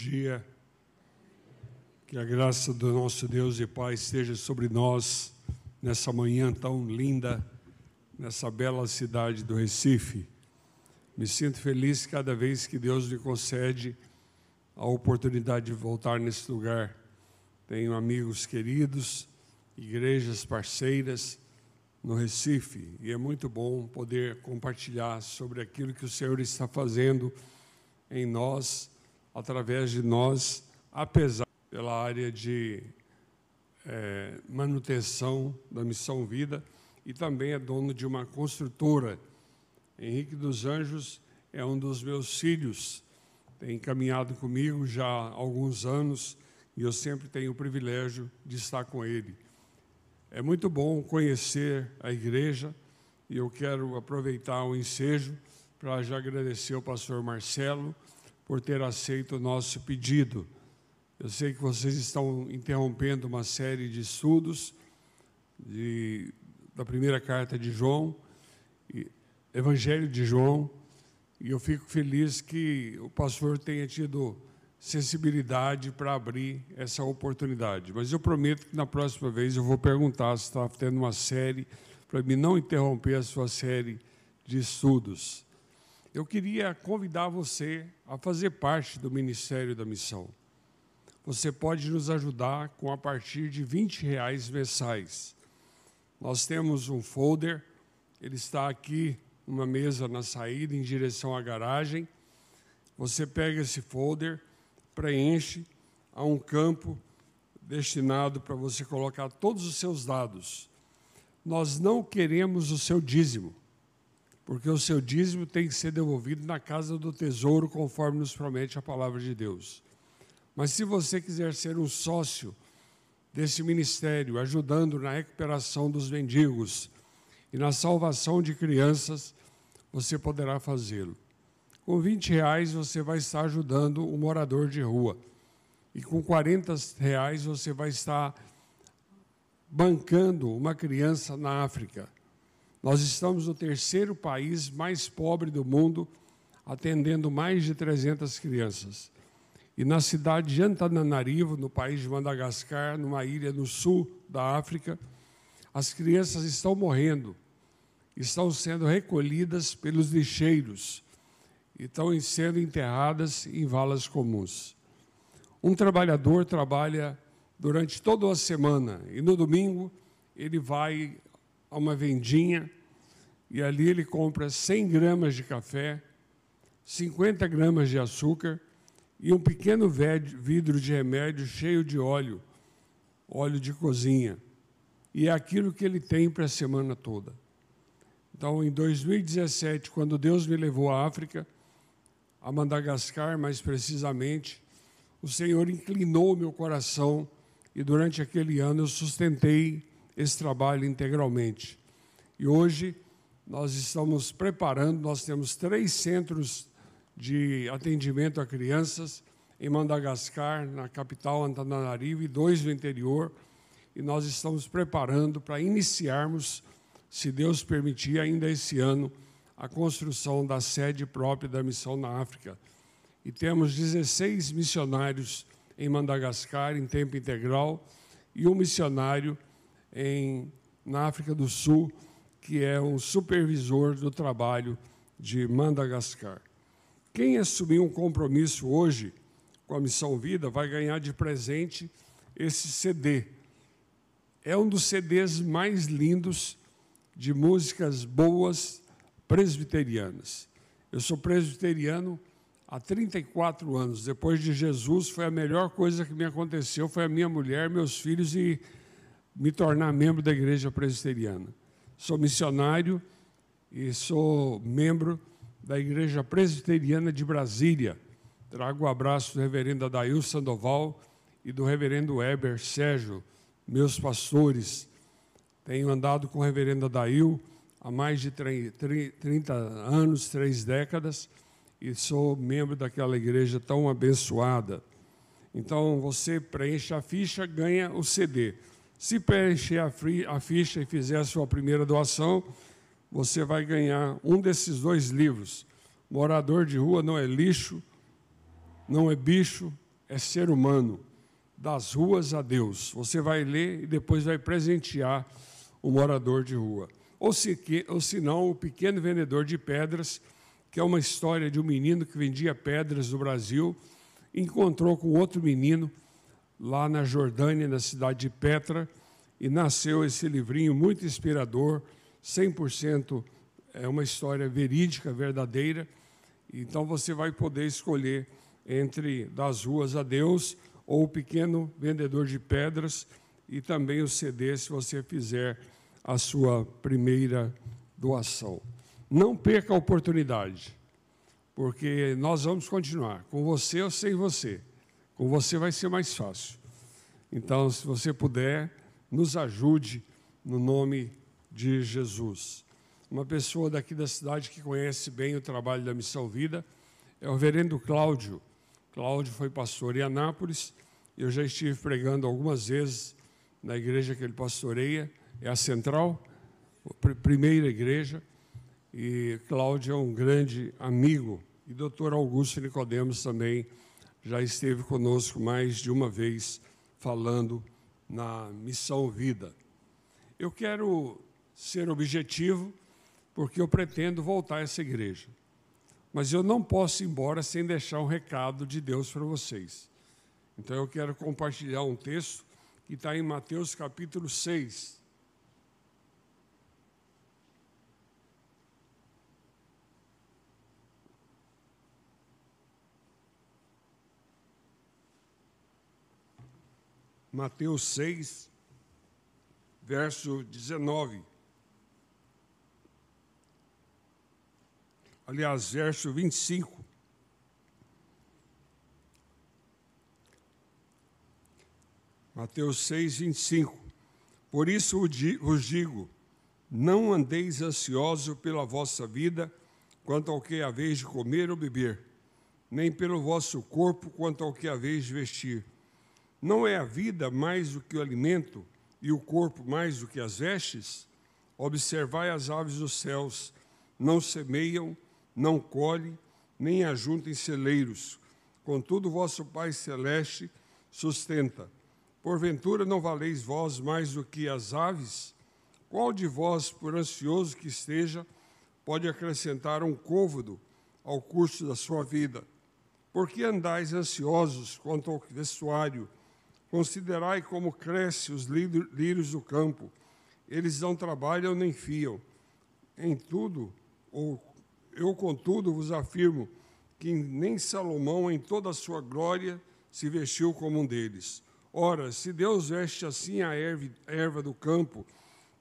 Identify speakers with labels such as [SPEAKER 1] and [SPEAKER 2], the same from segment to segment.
[SPEAKER 1] dia. Que a graça do nosso Deus e Pai esteja sobre nós nessa manhã tão linda, nessa bela cidade do Recife. Me sinto feliz cada vez que Deus me concede a oportunidade de voltar nesse lugar. Tenho amigos queridos, igrejas parceiras no Recife, e é muito bom poder compartilhar sobre aquilo que o Senhor está fazendo em nós, através de nós, apesar pela área de é, manutenção da Missão Vida e também é dono de uma construtora. Henrique dos Anjos é um dos meus filhos, tem caminhado comigo já há alguns anos e eu sempre tenho o privilégio de estar com ele. É muito bom conhecer a igreja e eu quero aproveitar o ensejo para já agradecer ao pastor Marcelo por ter aceito o nosso pedido. Eu sei que vocês estão interrompendo uma série de estudos de, da primeira carta de João, Evangelho de João, e eu fico feliz que o pastor tenha tido sensibilidade para abrir essa oportunidade. Mas eu prometo que na próxima vez eu vou perguntar se está tendo uma série, para mim não interromper a sua série de estudos eu queria convidar você a fazer parte do Ministério da Missão. Você pode nos ajudar com a partir de 20 reais mensais. Nós temos um folder, ele está aqui numa mesa na saída em direção à garagem. Você pega esse folder, preenche a um campo destinado para você colocar todos os seus dados. Nós não queremos o seu dízimo porque o seu dízimo tem que ser devolvido na casa do tesouro, conforme nos promete a palavra de Deus. Mas se você quiser ser um sócio desse ministério, ajudando na recuperação dos mendigos e na salvação de crianças, você poderá fazê-lo. Com 20 reais você vai estar ajudando um morador de rua. E com 40 reais você vai estar bancando uma criança na África. Nós estamos no terceiro país mais pobre do mundo, atendendo mais de 300 crianças. E na cidade de Antananarivo, no país de Madagascar, numa ilha no sul da África, as crianças estão morrendo, estão sendo recolhidas pelos lixeiros e estão sendo enterradas em valas comuns. Um trabalhador trabalha durante toda a semana e no domingo ele vai a uma vendinha e ali ele compra 100 gramas de café, 50 gramas de açúcar e um pequeno vidro de remédio cheio de óleo, óleo de cozinha. E é aquilo que ele tem para a semana toda. Então, em 2017, quando Deus me levou à África, a Madagascar mais precisamente, o Senhor inclinou meu coração e durante aquele ano eu sustentei esse trabalho integralmente. E hoje nós estamos preparando, nós temos três centros de atendimento a crianças em Madagascar, na capital Antananarivo, e dois no interior, e nós estamos preparando para iniciarmos, se Deus permitir, ainda esse ano, a construção da sede própria da missão na África. E temos 16 missionários em Madagascar em tempo integral e um missionário em, na África do Sul, que é um supervisor do trabalho de Madagascar. Quem assumir um compromisso hoje com a Missão Vida vai ganhar de presente esse CD. É um dos CDs mais lindos de músicas boas presbiterianas. Eu sou presbiteriano há 34 anos. Depois de Jesus, foi a melhor coisa que me aconteceu, foi a minha mulher, meus filhos e me tornar membro da igreja presbiteriana. Sou missionário e sou membro da igreja presbiteriana de Brasília. Trago o abraço do reverendo Adail Sandoval e do reverendo Weber Sérgio, meus pastores. Tenho andado com o reverendo Adail há mais de 30 anos, três décadas, e sou membro daquela igreja tão abençoada. Então, você preenche a ficha, ganha o CD. Se preencher a ficha e fizer a sua primeira doação, você vai ganhar um desses dois livros. Morador de rua não é lixo, não é bicho, é ser humano, das ruas a Deus. Você vai ler e depois vai presentear o morador de rua. Ou se, ou se não, o pequeno vendedor de pedras, que é uma história de um menino que vendia pedras no Brasil, encontrou com outro menino lá na Jordânia, na cidade de Petra, e nasceu esse livrinho muito inspirador, 100% é uma história verídica, verdadeira. Então você vai poder escolher entre Das Ruas a Deus ou o Pequeno Vendedor de Pedras e também o CD se você fizer a sua primeira doação. Não perca a oportunidade, porque nós vamos continuar, com você ou sem você. Com você vai ser mais fácil. Então, se você puder, nos ajude no nome de Jesus. Uma pessoa daqui da cidade que conhece bem o trabalho da Missão Vida é o reverendo Cláudio. Cláudio foi pastor em Anápolis. Eu já estive pregando algumas vezes na igreja que ele pastoreia, é a Central, a primeira igreja. E Cláudio é um grande amigo. E doutor Augusto Nicodemos também já esteve conosco mais de uma vez falando na Missão Vida. Eu quero ser objetivo porque eu pretendo voltar a essa igreja. Mas eu não posso ir embora sem deixar um recado de Deus para vocês. Então eu quero compartilhar um texto que está em Mateus capítulo 6. Mateus 6, verso 19. aliás, verso 25. Mateus 6, 25. Por isso vos digo: não andeis ansiosos pela vossa vida, quanto ao que haveis de comer ou beber, nem pelo vosso corpo, quanto ao que haveis de vestir. Não é a vida mais do que o alimento, e o corpo mais do que as vestes? Observai as aves dos céus, não semeiam, não colhe, nem ajunta em celeiros. Contudo, vosso Pai Celeste sustenta. Porventura não valeis vós mais do que as aves? Qual de vós, por ansioso que esteja, pode acrescentar um côvado ao curso da sua vida? Por que andais ansiosos quanto ao vestuário? Considerai como crescem os lírios do campo. Eles não trabalham nem fiam. Em tudo, ou eu, contudo, vos afirmo que nem Salomão, em toda a sua glória, se vestiu como um deles. Ora, se Deus veste assim a erva do campo,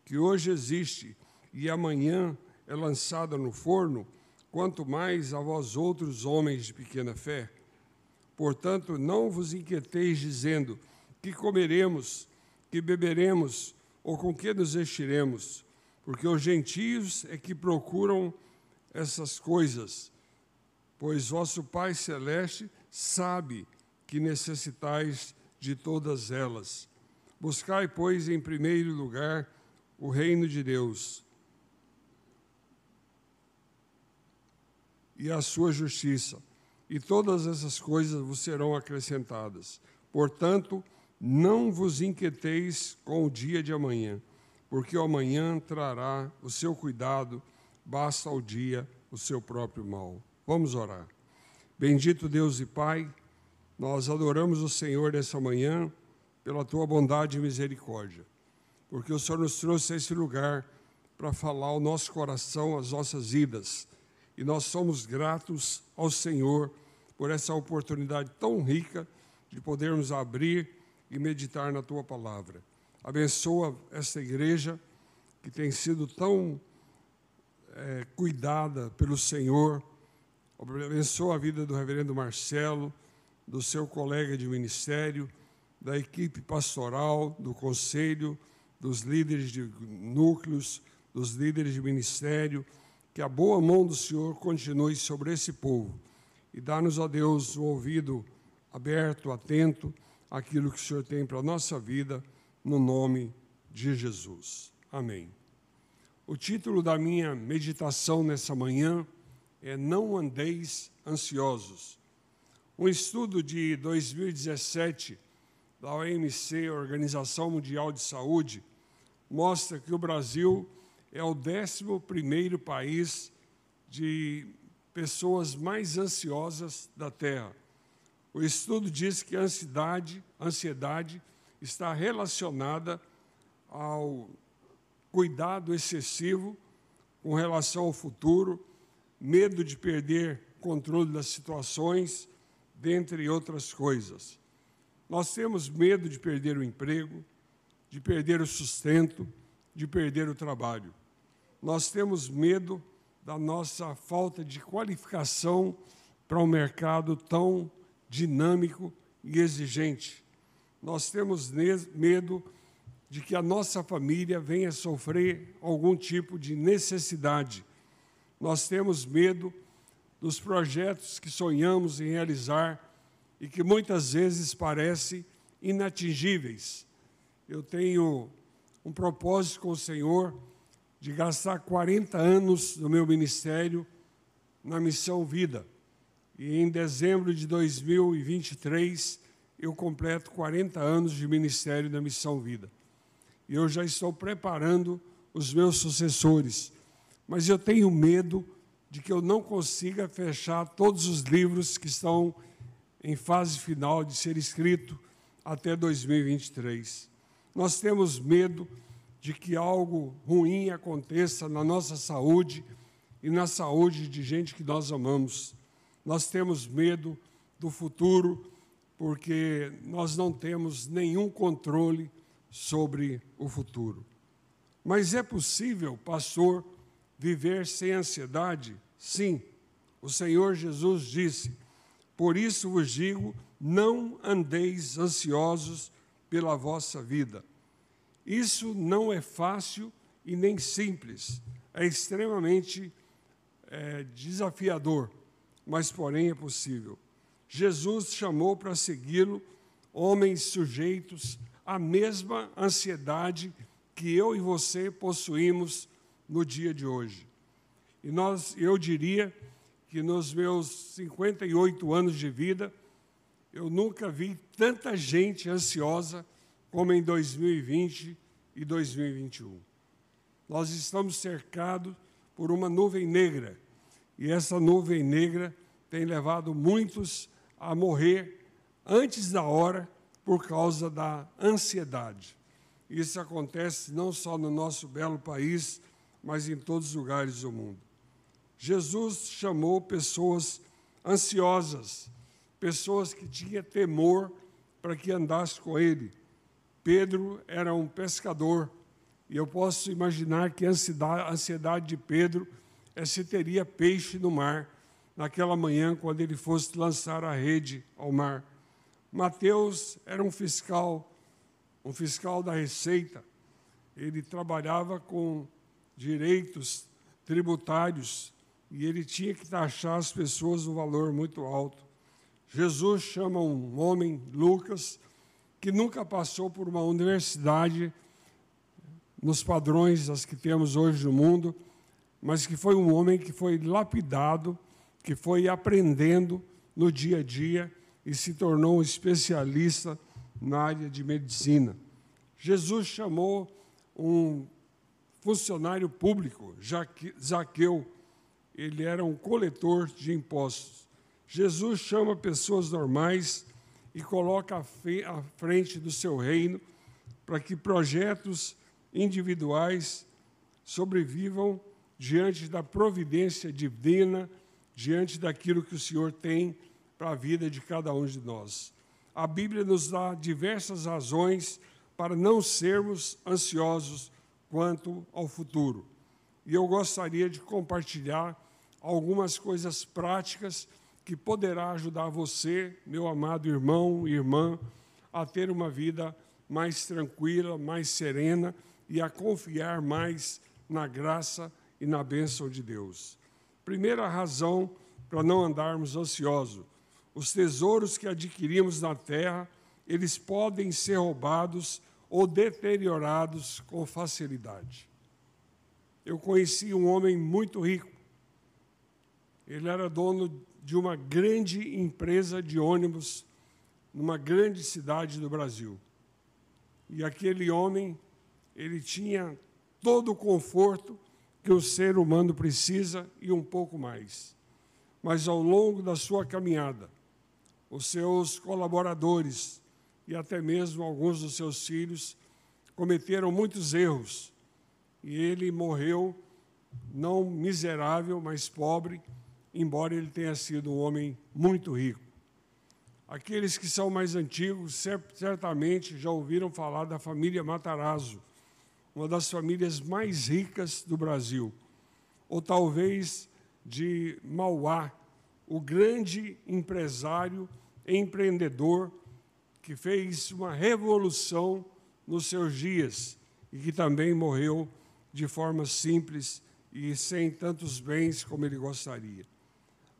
[SPEAKER 1] que hoje existe e amanhã é lançada no forno, quanto mais a vós outros homens de pequena fé. Portanto, não vos inquieteis dizendo que comeremos, que beberemos ou com que nos vestiremos, porque os gentios é que procuram essas coisas, pois vosso Pai Celeste sabe que necessitais de todas elas. Buscai, pois, em primeiro lugar o reino de Deus e a sua justiça, e todas essas coisas vos serão acrescentadas. Portanto, não vos inquieteis com o dia de amanhã, porque o amanhã trará o seu cuidado basta ao dia o seu próprio mal. Vamos orar. Bendito Deus e Pai, nós adoramos o Senhor nessa manhã pela tua bondade e misericórdia, porque o Senhor nos trouxe a esse lugar para falar ao nosso coração, as nossas vidas, e nós somos gratos ao Senhor por essa oportunidade tão rica de podermos abrir e meditar na tua palavra. Abençoa esta igreja que tem sido tão é, cuidada pelo Senhor. Abençoa a vida do reverendo Marcelo, do seu colega de ministério, da equipe pastoral, do conselho, dos líderes de núcleos, dos líderes de ministério. Que a boa mão do Senhor continue sobre esse povo e dá-nos, a Deus, o ouvido aberto, atento àquilo que o Senhor tem para a nossa vida, no nome de Jesus. Amém. O título da minha meditação nessa manhã é Não Andeis Ansiosos. Um estudo de 2017 da OMC, Organização Mundial de Saúde, mostra que o Brasil é o 11 país de pessoas mais ansiosas da Terra. O estudo diz que a ansiedade, ansiedade está relacionada ao cuidado excessivo com relação ao futuro, medo de perder controle das situações, dentre outras coisas. Nós temos medo de perder o emprego, de perder o sustento, de perder o trabalho. Nós temos medo da nossa falta de qualificação para um mercado tão dinâmico e exigente. Nós temos medo de que a nossa família venha sofrer algum tipo de necessidade. Nós temos medo dos projetos que sonhamos em realizar e que muitas vezes parecem inatingíveis. Eu tenho um propósito com o Senhor de gastar 40 anos no meu ministério na missão Vida. E em dezembro de 2023 eu completo 40 anos de ministério na missão Vida. E eu já estou preparando os meus sucessores. Mas eu tenho medo de que eu não consiga fechar todos os livros que estão em fase final de ser escrito até 2023. Nós temos medo de que algo ruim aconteça na nossa saúde e na saúde de gente que nós amamos. Nós temos medo do futuro porque nós não temos nenhum controle sobre o futuro. Mas é possível, pastor, viver sem ansiedade? Sim. O Senhor Jesus disse: Por isso vos digo, não andeis ansiosos pela vossa vida isso não é fácil e nem simples, é extremamente é, desafiador, mas porém é possível. Jesus chamou para segui-lo homens sujeitos à mesma ansiedade que eu e você possuímos no dia de hoje. E nós, eu diria que nos meus 58 anos de vida, eu nunca vi tanta gente ansiosa como em 2020 e 2021. Nós estamos cercados por uma nuvem negra, e essa nuvem negra tem levado muitos a morrer antes da hora por causa da ansiedade. Isso acontece não só no nosso belo país, mas em todos os lugares do mundo. Jesus chamou pessoas ansiosas, pessoas que tinham temor para que andasse com ele, Pedro era um pescador, e eu posso imaginar que a ansiedade de Pedro é se teria peixe no mar naquela manhã quando ele fosse lançar a rede ao mar. Mateus era um fiscal, um fiscal da Receita. Ele trabalhava com direitos tributários e ele tinha que taxar as pessoas um valor muito alto. Jesus chama um homem, Lucas, que nunca passou por uma universidade nos padrões das que temos hoje no mundo, mas que foi um homem que foi lapidado, que foi aprendendo no dia a dia e se tornou um especialista na área de medicina. Jesus chamou um funcionário público, Zaqueu, ele era um coletor de impostos. Jesus chama pessoas normais e coloca à frente do seu reino para que projetos individuais sobrevivam diante da providência divina, diante daquilo que o Senhor tem para a vida de cada um de nós. A Bíblia nos dá diversas razões para não sermos ansiosos quanto ao futuro. E eu gostaria de compartilhar algumas coisas práticas que poderá ajudar você, meu amado irmão e irmã, a ter uma vida mais tranquila, mais serena e a confiar mais na graça e na bênção de Deus. Primeira razão para não andarmos ansiosos: os tesouros que adquirimos na terra, eles podem ser roubados ou deteriorados com facilidade. Eu conheci um homem muito rico. Ele era dono de uma grande empresa de ônibus numa grande cidade do Brasil. E aquele homem, ele tinha todo o conforto que o ser humano precisa e um pouco mais. Mas ao longo da sua caminhada, os seus colaboradores e até mesmo alguns dos seus filhos cometeram muitos erros. E ele morreu não miserável, mas pobre, embora ele tenha sido um homem muito rico. Aqueles que são mais antigos certamente já ouviram falar da família Matarazzo, uma das famílias mais ricas do Brasil, ou talvez de Mauá, o grande empresário, empreendedor, que fez uma revolução nos seus dias e que também morreu de forma simples e sem tantos bens como ele gostaria.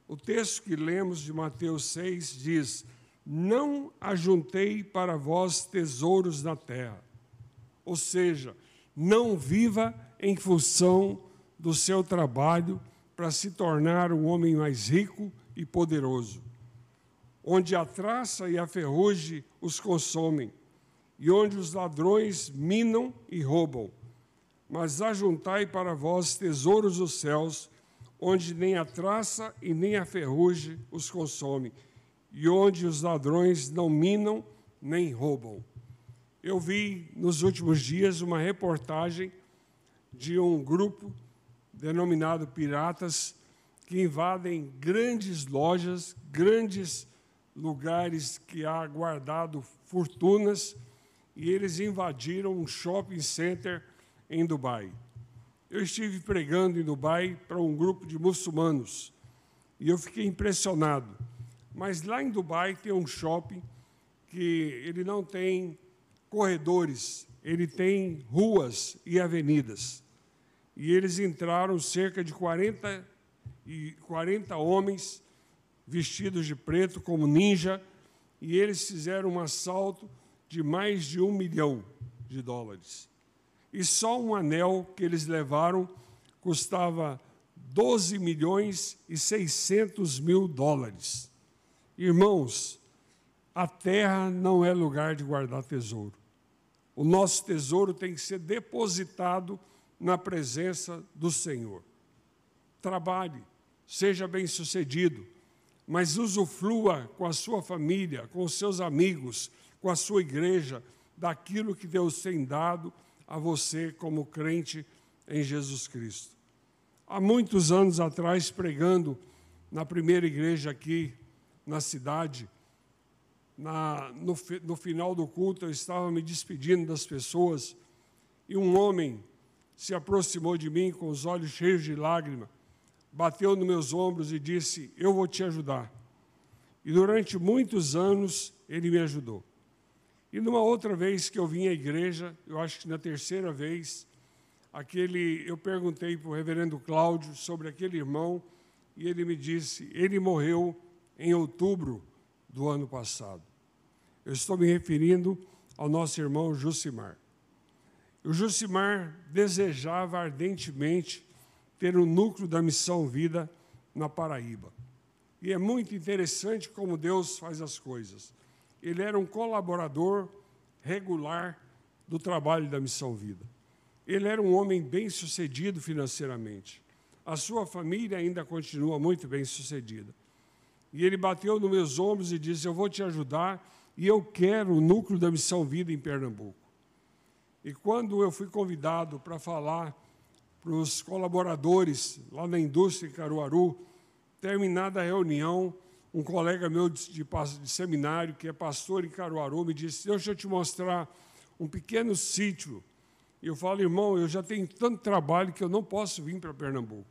[SPEAKER 1] O texto que lemos de Mateus 6 diz: Não ajuntei para vós tesouros na terra. Ou seja, não viva em função do seu trabalho para se tornar um homem mais rico e poderoso, onde a traça e a ferrugem os consomem, e onde os ladrões minam e roubam. Mas ajuntai para vós tesouros dos céus, onde nem a traça e nem a ferrugem os consome, e onde os ladrões não minam nem roubam. Eu vi nos últimos dias uma reportagem de um grupo denominado Piratas que invadem grandes lojas, grandes lugares que há guardado fortunas, e eles invadiram um shopping center em Dubai. Eu estive pregando em Dubai para um grupo de muçulmanos e eu fiquei impressionado. Mas lá em Dubai tem um shopping que ele não tem corredores, ele tem ruas e avenidas. E eles entraram cerca de 40, e 40 homens vestidos de preto como ninja, e eles fizeram um assalto de mais de um milhão de dólares e só um anel que eles levaram custava 12 milhões e 600 mil dólares. Irmãos, a terra não é lugar de guardar tesouro. O nosso tesouro tem que ser depositado na presença do Senhor. Trabalhe, seja bem-sucedido, mas usufrua com a sua família, com os seus amigos, com a sua igreja, daquilo que Deus tem dado a você como crente em Jesus Cristo. Há muitos anos atrás, pregando na primeira igreja aqui na cidade, na, no, no final do culto, eu estava me despedindo das pessoas e um homem se aproximou de mim com os olhos cheios de lágrima, bateu nos meus ombros e disse: Eu vou te ajudar. E durante muitos anos ele me ajudou. E numa outra vez que eu vim à igreja, eu acho que na terceira vez, aquele, eu perguntei para o reverendo Cláudio sobre aquele irmão, e ele me disse, ele morreu em outubro do ano passado. Eu estou me referindo ao nosso irmão Jucimar. O Jucimar desejava ardentemente ter o um núcleo da Missão Vida na Paraíba. E é muito interessante como Deus faz as coisas ele era um colaborador regular do trabalho da Missão Vida. Ele era um homem bem sucedido financeiramente. A sua família ainda continua muito bem sucedida. E ele bateu nos meus ombros e disse: Eu vou te ajudar e eu quero o núcleo da Missão Vida em Pernambuco. E quando eu fui convidado para falar para os colaboradores lá na indústria em Caruaru, terminada a reunião, um colega meu de, de, de, seminário, que é pastor em Caruaru, me disse: Deixa eu te mostrar um pequeno sítio. E eu falo, irmão, eu já tenho tanto trabalho que eu não posso vir para Pernambuco.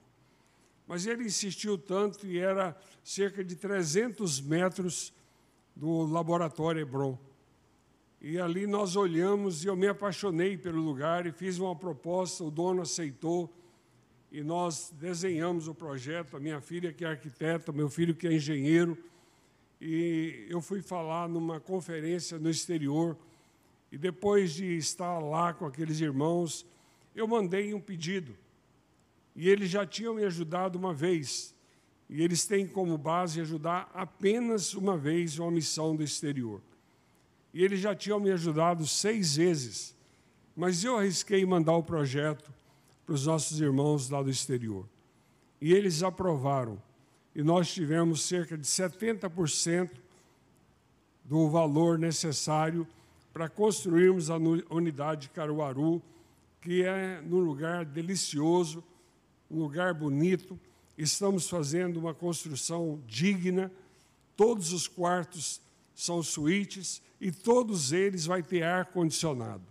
[SPEAKER 1] Mas ele insistiu tanto e era cerca de 300 metros do laboratório Hebron. E ali nós olhamos e eu me apaixonei pelo lugar e fiz uma proposta, o dono aceitou e nós desenhamos o projeto, a minha filha que é arquiteta, meu filho que é engenheiro, e eu fui falar numa conferência no exterior, e depois de estar lá com aqueles irmãos, eu mandei um pedido. E eles já tinham me ajudado uma vez. E eles têm como base ajudar apenas uma vez uma missão do exterior. E eles já tinham me ajudado seis vezes, mas eu arrisquei mandar o projeto para os nossos irmãos lá do exterior. E eles aprovaram. E nós tivemos cerca de 70% do valor necessário para construirmos a unidade Caruaru, que é num lugar delicioso, um lugar bonito. Estamos fazendo uma construção digna. Todos os quartos são suítes e todos eles vai ter ar condicionado.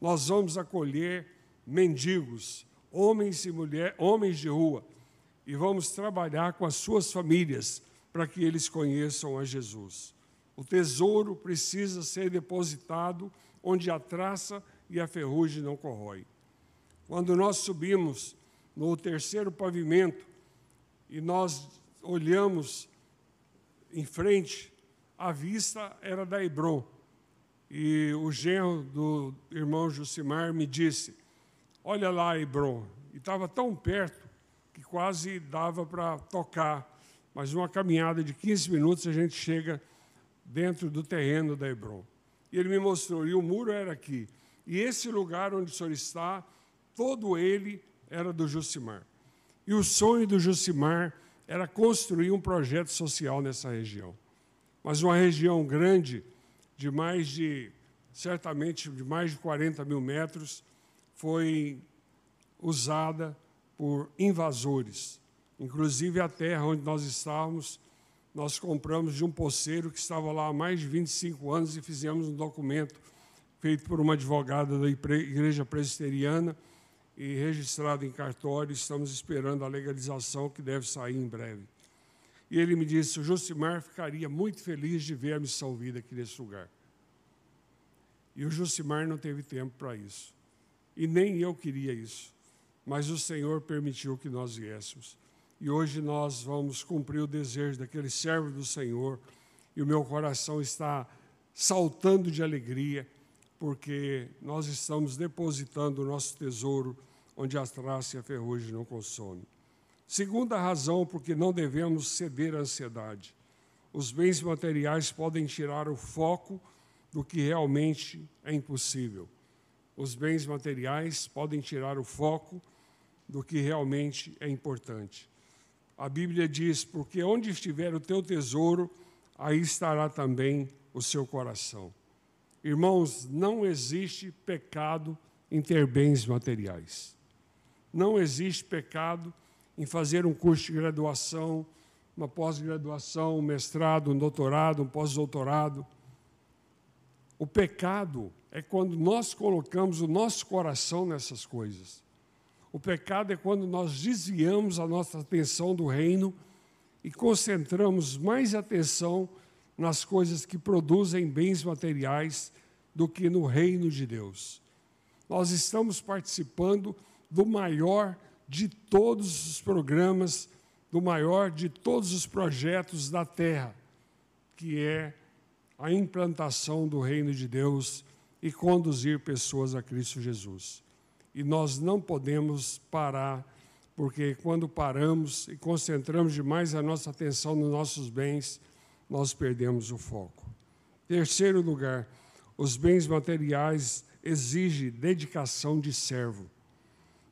[SPEAKER 1] Nós vamos acolher mendigos, homens e mulheres, homens de rua, e vamos trabalhar com as suas famílias para que eles conheçam a Jesus. O tesouro precisa ser depositado onde a traça e a ferrugem não corrói. Quando nós subimos no terceiro pavimento e nós olhamos em frente, a vista era da Hebron. E o genro do irmão Jucimar me disse: Olha lá, Hebron. E estava tão perto que quase dava para tocar. Mas uma caminhada de 15 minutos a gente chega dentro do terreno da Hebron. E ele me mostrou, e o muro era aqui. E esse lugar onde o senhor está, todo ele era do Jucimar. E o sonho do Jucimar era construir um projeto social nessa região. Mas uma região grande, de mais de, certamente, de mais de 40 mil metros, foi usada por invasores. Inclusive a terra onde nós estávamos nós compramos de um poceiro que estava lá há mais de 25 anos e fizemos um documento feito por uma advogada da Igreja Presbiteriana e registrado em cartório. Estamos esperando a legalização que deve sair em breve. E ele me disse: o Josimar ficaria muito feliz de ver a missão vida aqui nesse lugar. E o Josimar não teve tempo para isso. E nem eu queria isso. Mas o Senhor permitiu que nós viéssemos. E hoje nós vamos cumprir o desejo daquele servo do Senhor. E o meu coração está saltando de alegria, porque nós estamos depositando o nosso tesouro onde a traça e a ferrugem não consomem. Segunda razão, porque não devemos ceder à ansiedade. Os bens materiais podem tirar o foco do que realmente é impossível. Os bens materiais podem tirar o foco do que realmente é importante. A Bíblia diz: Porque onde estiver o teu tesouro, aí estará também o seu coração. Irmãos, não existe pecado em ter bens materiais. Não existe pecado em fazer um curso de graduação, uma pós-graduação, um mestrado, um doutorado, um pós-doutorado. O pecado é quando nós colocamos o nosso coração nessas coisas. O pecado é quando nós desviamos a nossa atenção do reino e concentramos mais atenção nas coisas que produzem bens materiais do que no reino de Deus. Nós estamos participando do maior de todos os programas, do maior de todos os projetos da terra, que é a implantação do reino de Deus e conduzir pessoas a Cristo Jesus e nós não podemos parar, porque quando paramos e concentramos demais a nossa atenção nos nossos bens, nós perdemos o foco. Terceiro lugar, os bens materiais exigem dedicação de servo.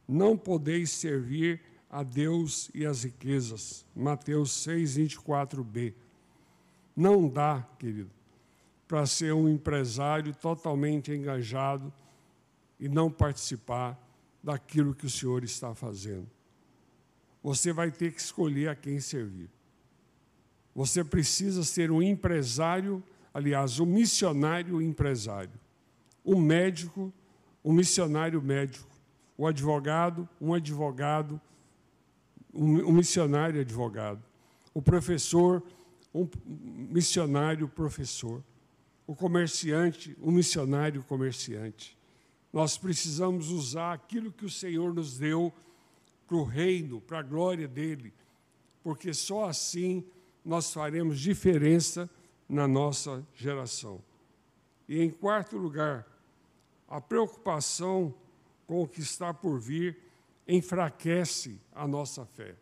[SPEAKER 1] Não podeis servir a Deus e as riquezas. Mateus 6, 24b. Não dá, querido, para ser um empresário totalmente engajado e não participar daquilo que o Senhor está fazendo. Você vai ter que escolher a quem servir. Você precisa ser um empresário, aliás, um missionário empresário, um médico, um missionário médico, o advogado, um advogado, um, missionário advogado, o professor, um missionário professor, o comerciante, um missionário comerciante. Nós precisamos usar aquilo que o Senhor nos deu para o reino, para a glória dele, porque só assim nós faremos diferença na nossa geração. E em quarto lugar, a preocupação com o que está por vir enfraquece a nossa fé.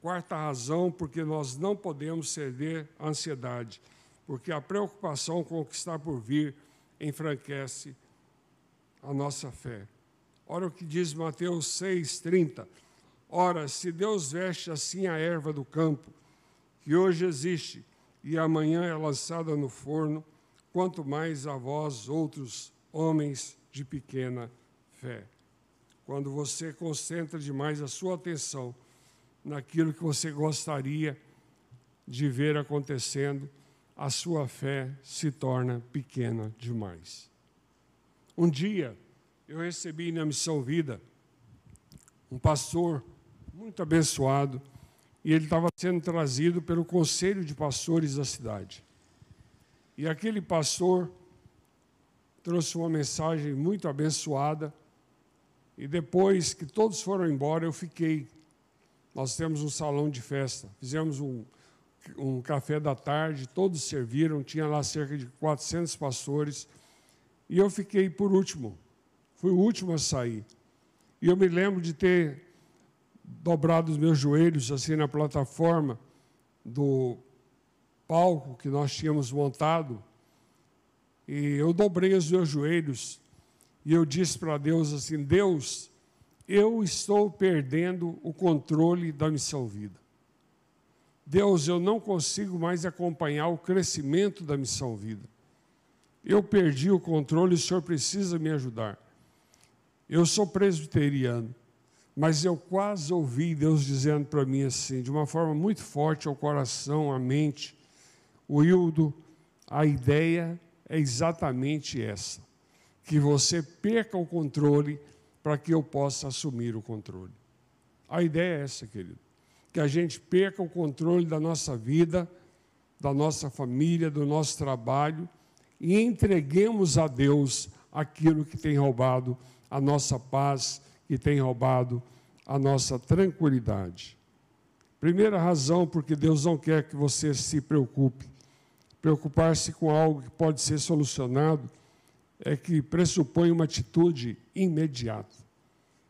[SPEAKER 1] quarta razão, porque nós não podemos ceder à ansiedade, porque a preocupação com o que está por vir enfraquece a nossa fé. Olha o que diz Mateus 6,30. Ora, se Deus veste assim a erva do campo, que hoje existe e amanhã é lançada no forno, quanto mais a vós, outros homens de pequena fé. Quando você concentra demais a sua atenção naquilo que você gostaria de ver acontecendo, a sua fé se torna pequena demais. Um dia, eu recebi na Missão Vida um pastor muito abençoado e ele estava sendo trazido pelo conselho de pastores da cidade. E aquele pastor trouxe uma mensagem muito abençoada. E depois que todos foram embora, eu fiquei. Nós temos um salão de festa. Fizemos um, um café da tarde, todos serviram, tinha lá cerca de 400 pastores. E eu fiquei por último. Fui o último a sair. E eu me lembro de ter dobrado os meus joelhos assim na plataforma do palco que nós tínhamos montado. E eu dobrei os meus joelhos e eu disse para Deus assim: Deus, eu estou perdendo o controle da missão vida. Deus, eu não consigo mais acompanhar o crescimento da missão vida. Eu perdi o controle, o Senhor precisa me ajudar. Eu sou presbiteriano, mas eu quase ouvi Deus dizendo para mim assim, de uma forma muito forte ao coração, à mente, Wildo, a ideia é exatamente essa: que você perca o controle para que eu possa assumir o controle. A ideia é essa, querido que a gente perca o controle da nossa vida, da nossa família, do nosso trabalho e entreguemos a Deus aquilo que tem roubado a nossa paz, que tem roubado a nossa tranquilidade. Primeira razão porque Deus não quer que você se preocupe. Preocupar-se com algo que pode ser solucionado é que pressupõe uma atitude imediata.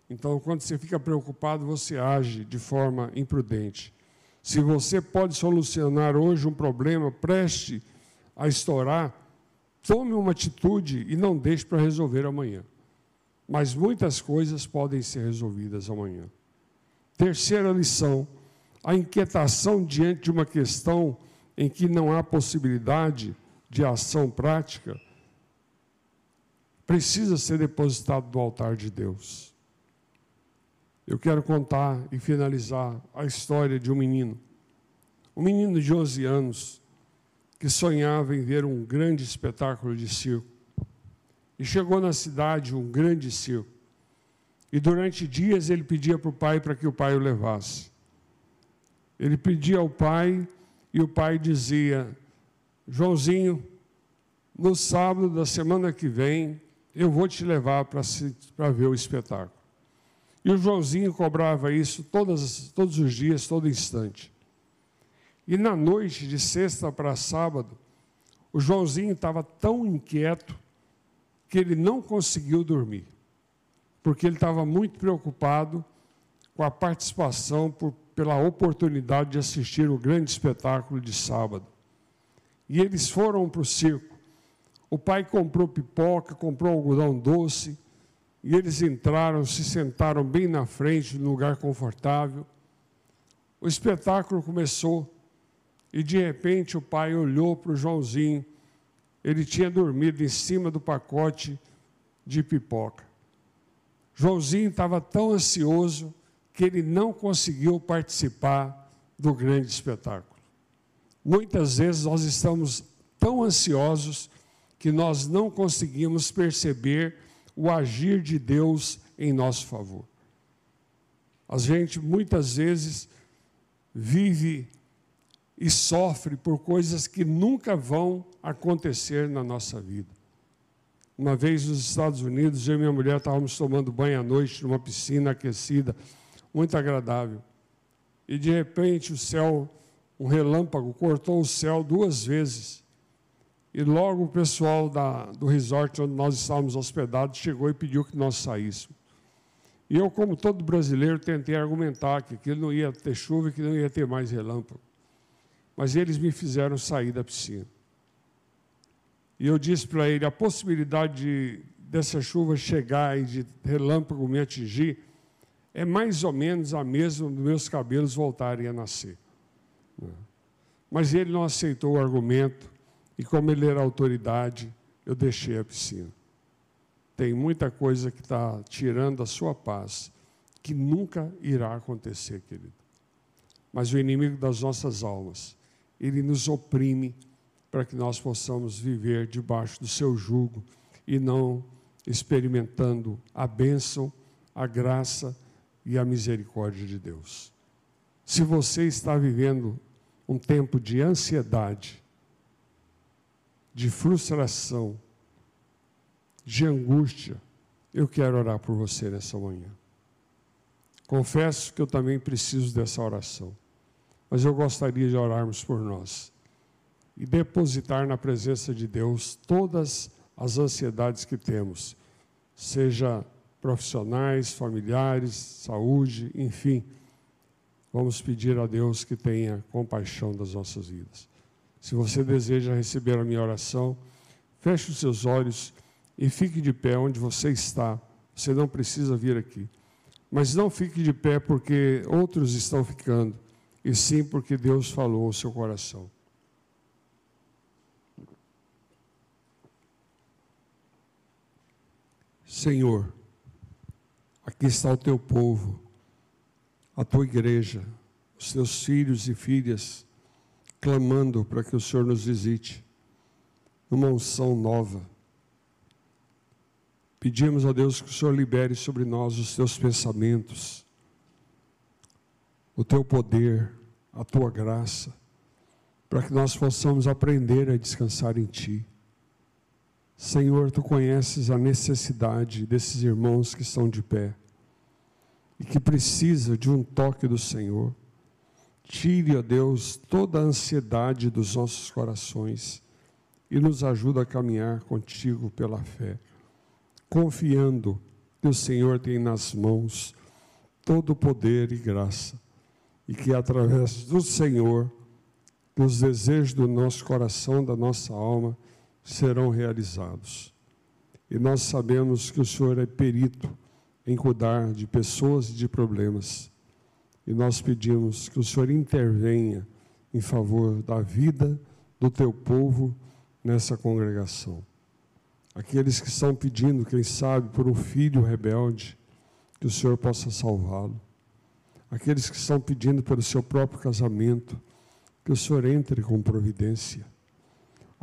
[SPEAKER 1] Então, quando você fica preocupado, você age de forma imprudente. Se você pode solucionar hoje um problema, preste a estourar, tome uma atitude e não deixe para resolver amanhã. Mas muitas coisas podem ser resolvidas amanhã. Terceira lição: a inquietação diante de uma questão em que não há possibilidade de ação prática precisa ser depositado no altar de Deus. Eu quero contar e finalizar a história de um menino. Um menino de 11 anos que sonhava em ver um grande espetáculo de circo. E chegou na cidade um grande circo. E durante dias ele pedia para o pai para que o pai o levasse. Ele pedia ao pai e o pai dizia: Joãozinho, no sábado da semana que vem eu vou te levar para ver o espetáculo. E o Joãozinho cobrava isso todas, todos os dias, todo instante. E na noite de sexta para sábado, o Joãozinho estava tão inquieto que ele não conseguiu dormir, porque ele estava muito preocupado com a participação por, pela oportunidade de assistir o grande espetáculo de sábado. E eles foram para o circo. O pai comprou pipoca, comprou algodão doce, e eles entraram, se sentaram bem na frente, num lugar confortável. O espetáculo começou e de repente o pai olhou para o Joãozinho. Ele tinha dormido em cima do pacote de pipoca. Joãozinho estava tão ansioso que ele não conseguiu participar do grande espetáculo. Muitas vezes nós estamos tão ansiosos que nós não conseguimos perceber o agir de Deus em nosso favor. A gente muitas vezes vive e sofre por coisas que nunca vão acontecer na nossa vida. Uma vez nos Estados Unidos, eu e minha mulher estávamos tomando banho à noite numa piscina aquecida, muito agradável. E de repente o céu, um relâmpago, cortou o céu duas vezes. E logo o pessoal da, do resort onde nós estávamos hospedados chegou e pediu que nós saíssemos. E eu, como todo brasileiro, tentei argumentar que aquilo não ia ter chuva e que não ia ter mais relâmpago. Mas eles me fizeram sair da piscina. E eu disse para ele: a possibilidade de, dessa chuva chegar e de relâmpago me atingir é mais ou menos a mesma dos meus cabelos voltarem a nascer. Mas ele não aceitou o argumento, e como ele era autoridade, eu deixei a piscina. Tem muita coisa que está tirando a sua paz, que nunca irá acontecer, querido. Mas o inimigo das nossas almas, ele nos oprime para que nós possamos viver debaixo do seu jugo e não experimentando a bênção, a graça e a misericórdia de Deus. Se você está vivendo um tempo de ansiedade, de frustração, de angústia, eu quero orar por você nessa manhã. Confesso que eu também preciso dessa oração, mas eu gostaria de orarmos por nós e depositar na presença de Deus todas as ansiedades que temos, seja profissionais, familiares, saúde, enfim. Vamos pedir a Deus que tenha compaixão das nossas vidas. Se você deseja receber a minha oração, feche os seus olhos e fique de pé onde você está. Você não precisa vir aqui. Mas não fique de pé porque outros estão ficando, e sim porque Deus falou ao seu coração. Senhor, Aqui está o teu povo, a tua igreja, os teus filhos e filhas, clamando para que o Senhor nos visite, numa unção nova. Pedimos a Deus que o Senhor libere sobre nós os teus pensamentos, o teu poder, a tua graça, para que nós possamos aprender a descansar em Ti. Senhor, tu conheces a necessidade desses irmãos que estão de pé e que precisam de um toque do Senhor. Tire, ó Deus, toda a ansiedade dos nossos corações e nos ajuda a caminhar contigo pela fé, confiando que o Senhor tem nas mãos todo o poder e graça e que através do Senhor os desejos do nosso coração, da nossa alma, serão realizados. E nós sabemos que o Senhor é perito em cuidar de pessoas e de problemas. E nós pedimos que o Senhor intervenha em favor da vida do teu povo nessa congregação. Aqueles que estão pedindo, quem sabe, por um filho rebelde, que o Senhor possa salvá-lo. Aqueles que estão pedindo pelo seu próprio casamento, que o Senhor entre com providência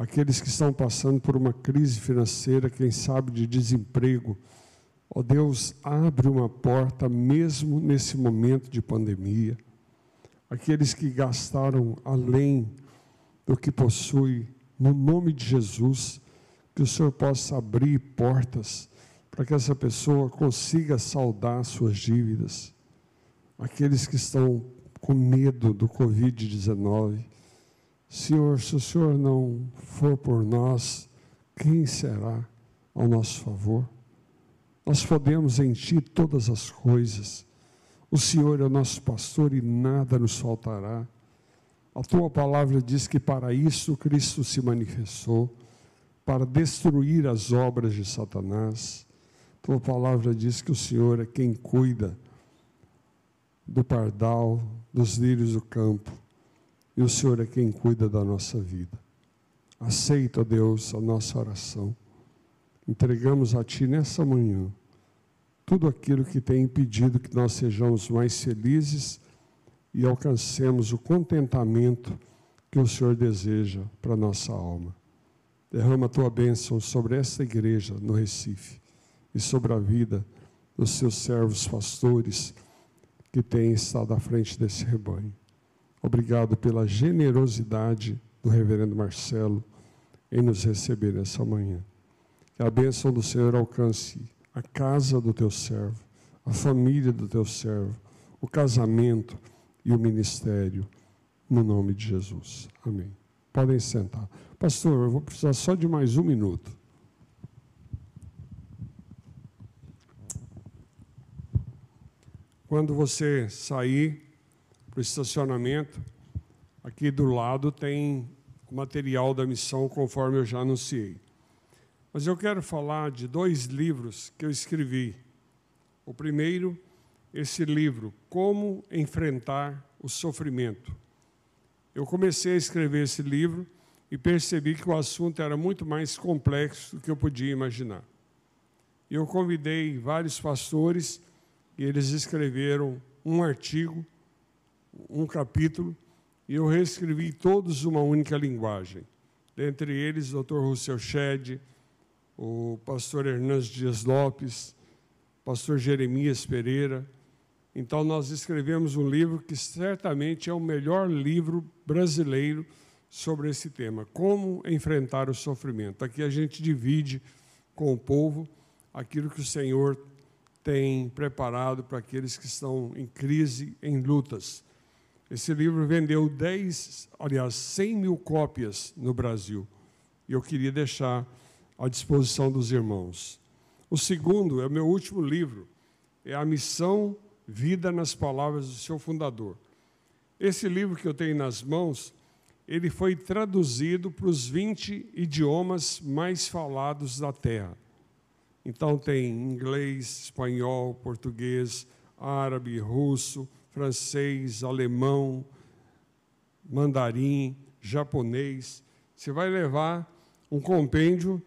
[SPEAKER 1] aqueles que estão passando por uma crise financeira, quem sabe de desemprego. Ó oh Deus, abre uma porta mesmo nesse momento de pandemia. Aqueles que gastaram além do que possui, no nome de Jesus, que o Senhor possa abrir portas para que essa pessoa consiga saldar suas dívidas. Aqueles que estão com medo do Covid-19, Senhor, se o Senhor não for por nós, quem será ao nosso favor? Nós podemos em Ti todas as coisas. O Senhor é o nosso pastor e nada nos faltará. A Tua palavra diz que para isso Cristo se manifestou, para destruir as obras de Satanás. Tua palavra diz que o Senhor é quem cuida do pardal, dos lírios do campo e o Senhor é quem cuida da nossa vida. Aceita, Deus, a nossa oração. Entregamos a Ti nessa manhã tudo aquilo que tem impedido que nós sejamos mais felizes e alcancemos o contentamento que o Senhor deseja para nossa alma. Derrama a tua bênção sobre esta igreja no Recife e sobre a vida dos seus servos pastores que têm estado à frente desse rebanho. Obrigado pela generosidade do reverendo Marcelo em nos receber nessa manhã. Que a bênção do Senhor alcance a casa do teu servo, a família do teu servo, o casamento e o ministério, no nome de Jesus. Amém. Podem sentar. Pastor, eu vou precisar só de mais um minuto. quando você sair para o estacionamento, aqui do lado tem o material da missão, conforme eu já anunciei. Mas eu quero falar de dois livros que eu escrevi. O primeiro, esse livro, Como Enfrentar o Sofrimento. Eu comecei a escrever esse livro e percebi que o assunto era muito mais complexo do que eu podia imaginar. Eu convidei vários pastores e eles escreveram um artigo, um capítulo, e eu reescrevi todos uma única linguagem. Dentre eles, Dr. Russell Shedd, o pastor Hernandes Dias Lopes, pastor Jeremias Pereira. Então, nós escrevemos um livro que certamente é o melhor livro brasileiro sobre esse tema: como enfrentar o sofrimento. Aqui a gente divide com o povo aquilo que o Senhor tem preparado para aqueles que estão em crise, em lutas. Esse livro vendeu 10, aliás, 100 mil cópias no Brasil. E eu queria deixar à disposição dos irmãos. O segundo é o meu último livro, é A Missão Vida nas Palavras do seu fundador. Esse livro que eu tenho nas mãos, ele foi traduzido para os 20 idiomas mais falados da Terra. Então tem inglês, espanhol, português, árabe, russo, francês, alemão, mandarim, japonês. Você vai levar um compêndio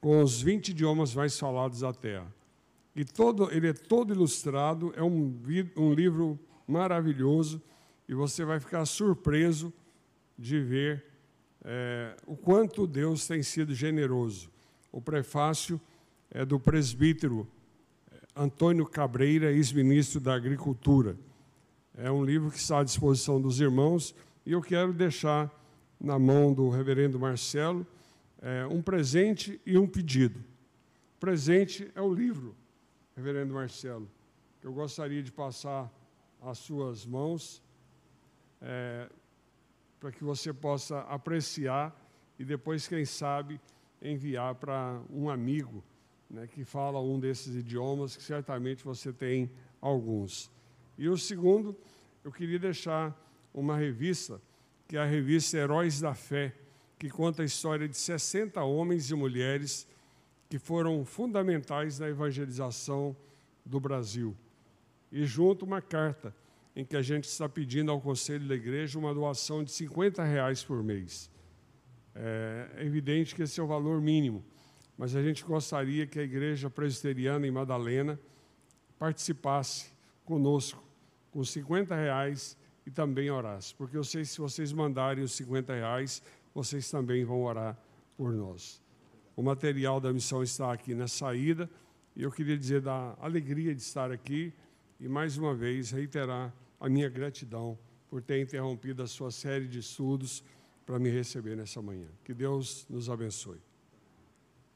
[SPEAKER 1] com os 20 idiomas mais falados da Terra. E todo, ele é todo ilustrado, é um, um livro maravilhoso, e você vai ficar surpreso de ver é, o quanto Deus tem sido generoso. O prefácio é do presbítero é, Antônio Cabreira, ex-ministro da Agricultura. É um livro que está à disposição dos irmãos e eu quero deixar na mão do reverendo Marcelo é, um presente e um pedido. O presente é o livro, reverendo Marcelo, que eu gostaria de passar às suas mãos, é, para que você possa apreciar e depois, quem sabe, enviar para um amigo né, que fala um desses idiomas, que certamente você tem alguns. E o segundo, eu queria deixar uma revista, que é a revista Heróis da Fé, que conta a história de 60 homens e mulheres que foram fundamentais na evangelização do Brasil. E junto uma carta em que a gente está pedindo ao Conselho da Igreja uma doação de 50 reais por mês. É evidente que esse é o valor mínimo, mas a gente gostaria que a Igreja Presbiteriana em Madalena participasse conosco com 50 reais e também orasse, porque eu sei se vocês mandarem os 50 reais, vocês também vão orar por nós. O material da missão está aqui na saída e eu queria dizer da alegria de estar aqui e mais uma vez reiterar a minha gratidão por ter interrompido a sua série de estudos para me receber nessa manhã. Que Deus nos abençoe.